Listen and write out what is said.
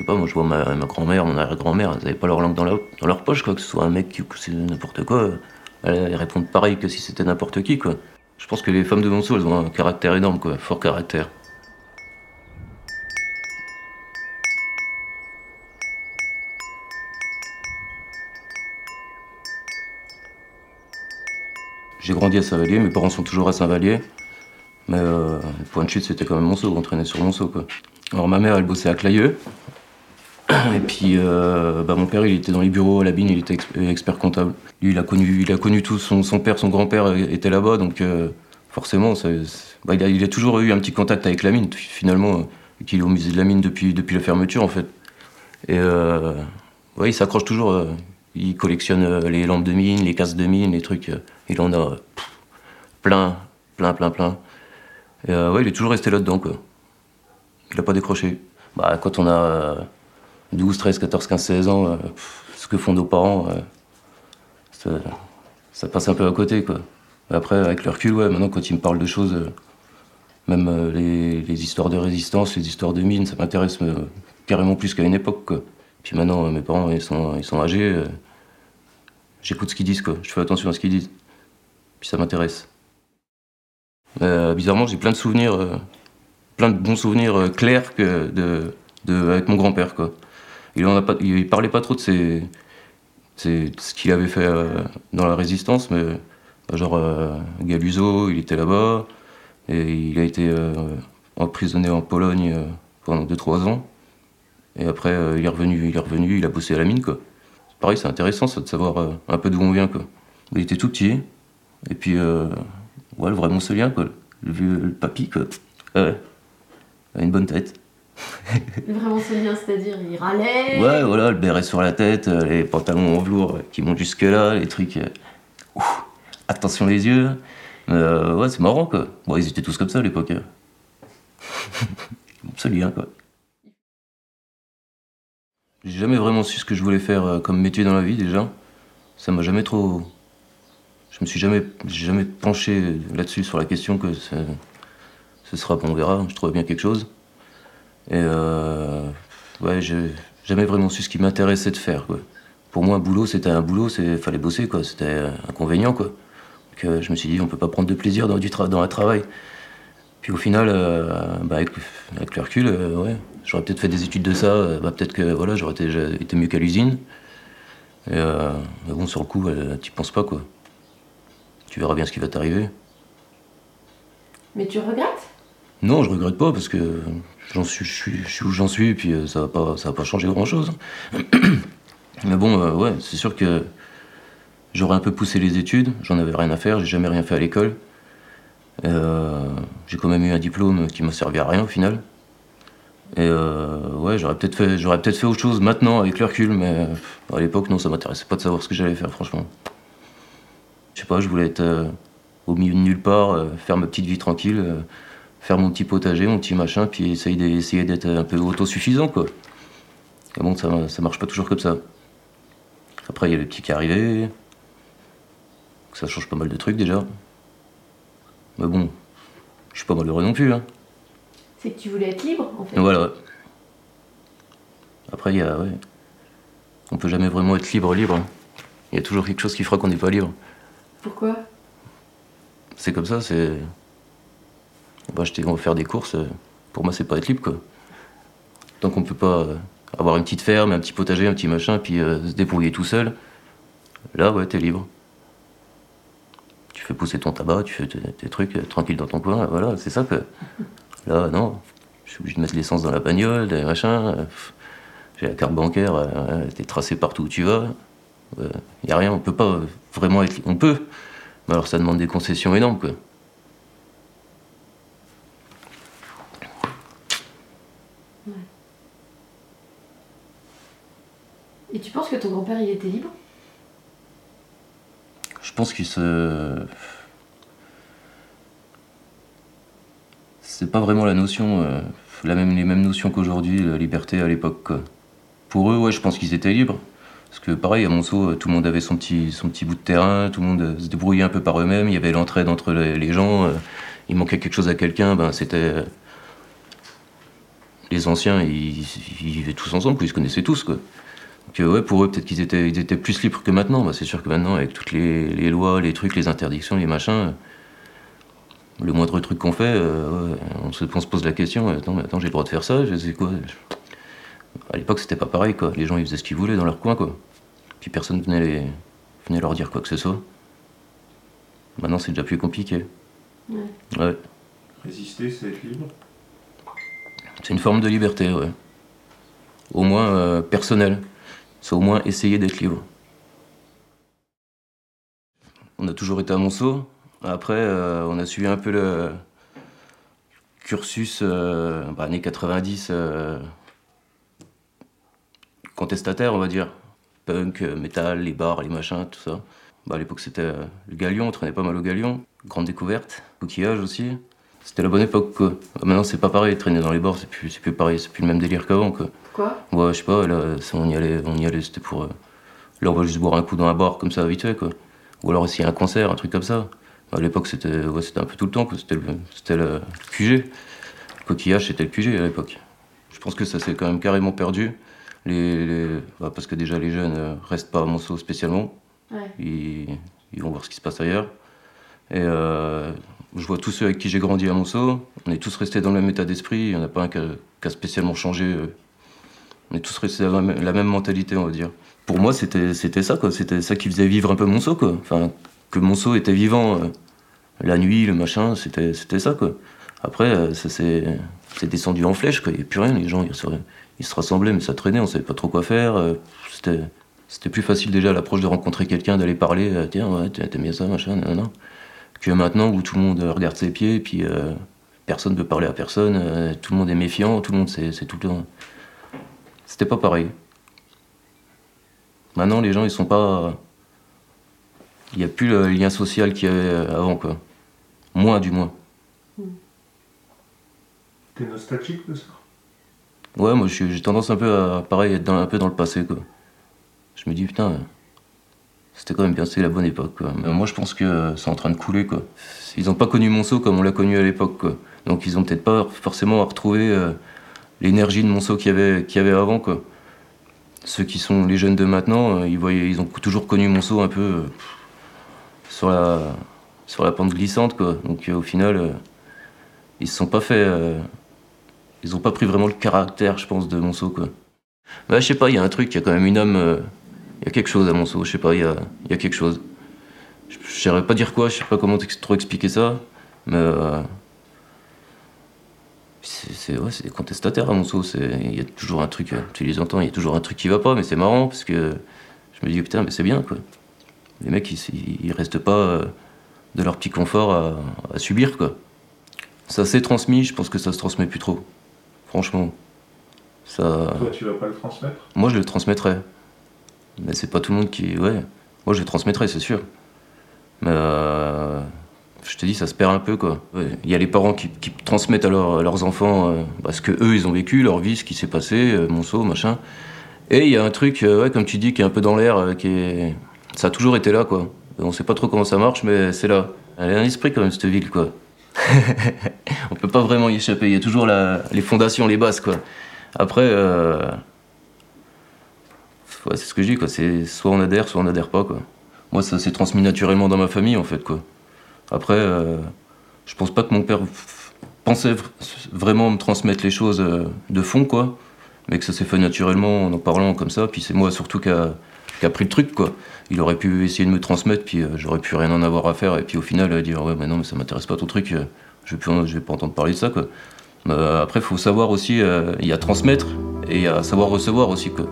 sais pas, moi je vois ma, grand-mère, mon arrière-grand-mère, elles avaient pas leur langue dans, dans leur poche, quoi, que ce soit un mec qui c'est n'importe quoi. Elles répondent pareil que si c'était n'importe qui, quoi. Je pense que les femmes de Monceau, elles ont un caractère énorme, quoi, fort caractère. J'ai grandi à Saint-Vallier, mes parents sont toujours à Saint-Vallier. Mais euh, le point de chute, c'était quand même Monceau, on traînait sur Monceau. Quoi. Alors ma mère, elle bossait à Clayeux. Et puis euh, bah, mon père, il était dans les bureaux à la Bine, il était expert comptable. Lui, il a connu, il a connu tout. Son, père, son grand-père était là-bas, donc euh, forcément, bah, il, a, toujours eu un petit contact avec la mine, finalement, qu'il est au musée de la mine depuis, depuis la fermeture, en fait. Et ouais, il s'accroche toujours. il collectionne les lampes de mine, les casques de mine, les trucs. il en a plein, plein, plein, plein. Et ouais, il est toujours resté là-dedans, quoi. Il n'a pas décroché. Bah, quand on a 12, 13, 14, 15, 16 ans, euh, ce que font nos parents, euh, ça, passe un peu à côté, quoi. Après, avec le recul, ouais, maintenant, quand ils me parlent de choses, euh, même les, histoires de résistance, les histoires de mines, ça m'intéresse carrément plus qu'à une époque. Puis maintenant, mes parents, sont, âgés. J'écoute ce qu'ils disent. Je fais attention à ce qu'ils disent. Puis ça m'intéresse. bizarrement, j'ai plein de souvenirs plein de bons souvenirs clairs avec mon grand-père. Quoi. Il, a il parlait pas trop de ses, ce qu'il avait fait euh, dans la résistance, mais bah, genre euh, Galuzo, il était là-bas, et il a été emprisonné en Pologne pendant 2-3 ans. Et après, il est revenu, il est revenu, il a bossé à la mine, quoi. Pareil, c'est intéressant ça, de savoir un peu d'où on vient, quoi. Il était tout petit, et puis, ouais, le vrai Montselien, quoi. Le vieux papy, quoi. Ouais une bonne tête. Vraiment lien, c'est-à-dire il râlait Ouais, voilà, le béret sur la tête, euh, les pantalons en velours qui montent jusque-là, les trucs. Euh, attention les yeux. Euh, ouais, c'est marrant quoi. Bon, ils étaient tous comme ça à l'époque. Hein. lien, quoi. J'ai jamais vraiment su ce que je voulais faire comme métier dans la vie déjà. Ça m'a jamais trop. Je me suis jamais, jamais penché là-dessus sur la question que ce sera bon, on verra, je trouve bien quelque chose. Et euh, ouais, j'ai jamais vraiment su ce qui m'intéressait de faire. Quoi. Pour moi, un boulot, c'était un boulot, il fallait bosser, quoi. C'était inconvénient, quoi. Donc, euh, je me suis dit, on peut pas prendre de plaisir dans, du dans un travail. Puis au final, euh, bah, avec, le recul, ouais, j'aurais peut-être fait des études de ça, bah, peut-être que voilà, j'aurais été, été, mieux qu'à l'usine. mais bon, sur le coup, tu penses pas, quoi. Tu verras bien ce qui va t'arriver. Mais tu regrettes? Non, je regrette pas parce que j'en suis, je suis, où j'en suis et puis euh, ça va pas, ça va pas changer grand chose. Mais bon, euh, ouais, c'est sûr que j'aurais un peu poussé les études. J'en avais rien à faire, j'ai jamais rien fait à l'école. Euh, j'ai quand même eu un diplôme qui m'a servi à rien au final. Et ouais, j'aurais peut-être fait, j'aurais peut-être fait autre chose maintenant avec le recul, mais à l'époque, non, ça m'intéressait pas de savoir ce que j'allais faire, franchement. Je sais pas, je voulais être au milieu de nulle part, faire ma petite vie tranquille faire mon petit potager, mon petit machin, puis essayer d'être un peu autosuffisant, quoi. Et bon, ça, ça marche pas toujours comme ça. Après, il y a le petit qui est arrivé. Ça change pas mal de trucs déjà. Mais bon, je suis pas malheureux non plus. Hein. C'est que tu voulais être libre, en fait. Voilà. Après, il y a. Ouais. On peut jamais vraiment être libre, libre. Hein. Il y a toujours quelque chose qui fera qu'on n'est pas libre. Pourquoi? C'est comme ça, c'est on acheter, on va faire des courses. Euh, pour moi, c'est pas être libre, quoi. Tant qu'on peut pas euh, avoir une petite ferme, un petit potager, un petit machin, puis euh, se débrouiller tout seul, là, ouais, t'es libre. Tu fais pousser ton tabac, tu fais tes, trucs tranquille dans ton coin, voilà, c'est ça que. Là, non. Je suis obligé de mettre l'essence dans la bagnole, des machins. J'ai la carte bancaire, t'es tracé partout où tu vas. Il a rien, on peut pas vraiment être. On peut, mais alors ça demande des concessions énormes, quoi. Et tu penses que ton grand-père, il était libre? Je pense qu'il se. C'est pas vraiment la notion, euh, la même, les mêmes notions qu'aujourd'hui, la liberté à l'époque. Pour eux, ouais, je pense qu'ils étaient libres. Parce que pareil, à Monceau, tout le monde avait son petit, son petit bout de terrain, tout le monde se débrouillait un peu par eux-mêmes, il y avait l'entraide entre les, gens, euh, il manquait quelque chose à quelqu'un, ben c'était les anciens, ils, vivaient tous ensemble, ils se connaissaient tous. Euh, ouais, pour eux, peut-être qu'ils étaient, ils étaient plus libres que maintenant. Bah, c'est sûr que maintenant, avec toutes les, les lois, les trucs, les interdictions, les machins, le moindre truc qu'on fait, euh, ouais, on, se, on se pose la question attends, mais attends j'ai le droit de faire ça Je sais quoi À l'époque, c'était pas pareil, quoi. Les gens, ils faisaient ce qu'ils voulaient dans leur coin, quoi. Puis personne venait, les, venait leur dire quoi que ce soit. Maintenant, c'est déjà plus compliqué. Ouais. Ouais. Résister, c'est être libre. C'est une forme de liberté, ouais. Au moins euh, personnelle. C'est au moins essayer d'être libre. On a toujours été à Monceau. Après, euh, on a suivi un peu le cursus euh, bah, années 90 euh, contestataire, on va dire. Punk, métal, les bars, les machins, tout ça. Bah, à l'époque, c'était le galion, on traînait pas mal au galion. Grande découverte, coquillage aussi. C'était la bonne époque, quoi. Maintenant, c'est pas pareil, traîner dans les bars, c'est plus, plus pareil, c'est plus le même délire qu'avant, quoi. Ouais, je sais pas, là, on y allait, on y allait, c'était pour. euh, là, on va juste boire un coup dans un bar comme ça, vite fait, quoi. Ou alors s'il y a un concert, un truc comme ça. À l'époque, c'était ouais, un peu tout le temps, quoi. C'était le, le QG. Le coquillage, c'était le QG à l'époque. Je pense que ça s'est quand même carrément perdu. Les, les- bah, parce que déjà, les jeunes euh, restent pas à Monceau spécialement. Ouais. Ils, ils vont voir ce qui se passe ailleurs. Et euh, je vois tous ceux avec qui j'ai grandi à Monceau. On est tous restés dans le même état d'esprit. Il n'y en a pas un qui a, qui a spécialement changé. euh. On est tous restés dans la même, mentalité, on va dire. Pour moi, c'était ça, quoi. C'était ça qui faisait vivre un peu Monceau, quoi. Enfin, que Monceau était vivant. euh, la nuit, le machin, c'était ça, quoi. Après, euh, ça s'est descendu en flèche, quoi. Il n'y a plus rien. Les gens, ils se, se rassemblaient, mais ça traînait. On savait pas trop quoi faire. C'était c'était plus facile déjà à l'approche de rencontrer quelqu'un, d'aller parler, tiens, ouais, t'aimes bien ça, machin, non, non. Que maintenant où tout le monde euh, regarde ses pieds, et puis euh, personne ne veut parler à personne, euh, tout le monde est méfiant, tout le monde c'est tout le temps. C'était pas pareil. Maintenant, les gens, ils sont pas. Il n'y a plus le lien social qu'il y avait avant, quoi. Moins, du moins. T'es nostalgique de ça? Ouais, moi, j'ai tendance un peu à, pareil, être dans, un peu dans le passé, quoi. Je me dis, putain, c'était quand même bien, c'était la bonne époque, moi, je pense que euh, c'est en train de couler. Ils n'ont pas connu Monceau comme on l'a connu à l'époque. Donc, ils ont peut-être pas forcément retrouvé euh, l'énergie de Monceau qu'il y avait, avant. Ceux qui sont les jeunes de maintenant, euh, ils, ont toujours connu Monceau un peu sur, la, pente glissante. Donc, au final, ils se sont pas fait. ils ont pas pris vraiment le caractère, je pense, de Monceau, quoi. Bah, je sais pas, il y a un truc, il y a quand même une âme. Il y a quelque chose à Monceau, je sais pas, il y a, il y a quelque chose. Je ne saurais pas dire quoi, je sais pas comment trop expliquer ça, mais. euh, c'est ouais, contestataires à Monceau, il y a toujours un truc, euh, tu les entends, il y a toujours un truc qui va pas, mais c'est marrant parce que je me dis putain, mais c'est bien quoi. Les mecs, ils, ils restent pas euh, de leur petit confort à, à subir quoi. Ça s'est transmis, je pense que ça se transmet plus trop. Franchement. Ça... Toi, tu vas pas le transmettre? Moi, je le transmettrais. Mais c'est pas tout le monde qui. Ouais. Moi, je le transmettrais, c'est sûr. Mais. euh, Je te dis, ça se perd un peu, quoi. Il y a les parents qui, transmettent à, leurs- enfants euh, bah, ce que eux ils ont vécu, leur vie, ce qui s'est passé, euh, Monceau, machin. Et il y a un truc, euh, ouais, comme tu dis, qui est un peu dans l'air, euh, qui est. Ça a toujours été là, quoi. On sait pas trop comment ça marche, mais c'est là. Elle a un esprit, quand même, cette ville, quoi. On peut pas vraiment y échapper. Il y a toujours les fondations, les bases, quoi. Après. C'est ce que je dis, quoi. C'est soit on adhère, soit on adhère pas, quoi. Moi, ça s'est transmis naturellement dans ma famille, en fait, quoi. Après, euh, je pense pas que mon père pensait vr- vraiment me transmettre les choses euh, de fond, quoi. Mais que ça s'est fait naturellement en en parlant comme ça. Puis c'est moi surtout qui a, qui pris le truc, quoi. Il aurait pu essayer de me transmettre, puis euh, j'aurais pu rien en avoir à faire. Et puis au final, euh, dire, ouais, mais non, mais ça m'intéresse pas ton truc. euh, je vais, plus je vais pas entendre parler de ça, quoi. Euh, après, il faut savoir aussi, il y a transmettre et il y a savoir recevoir aussi, quoi.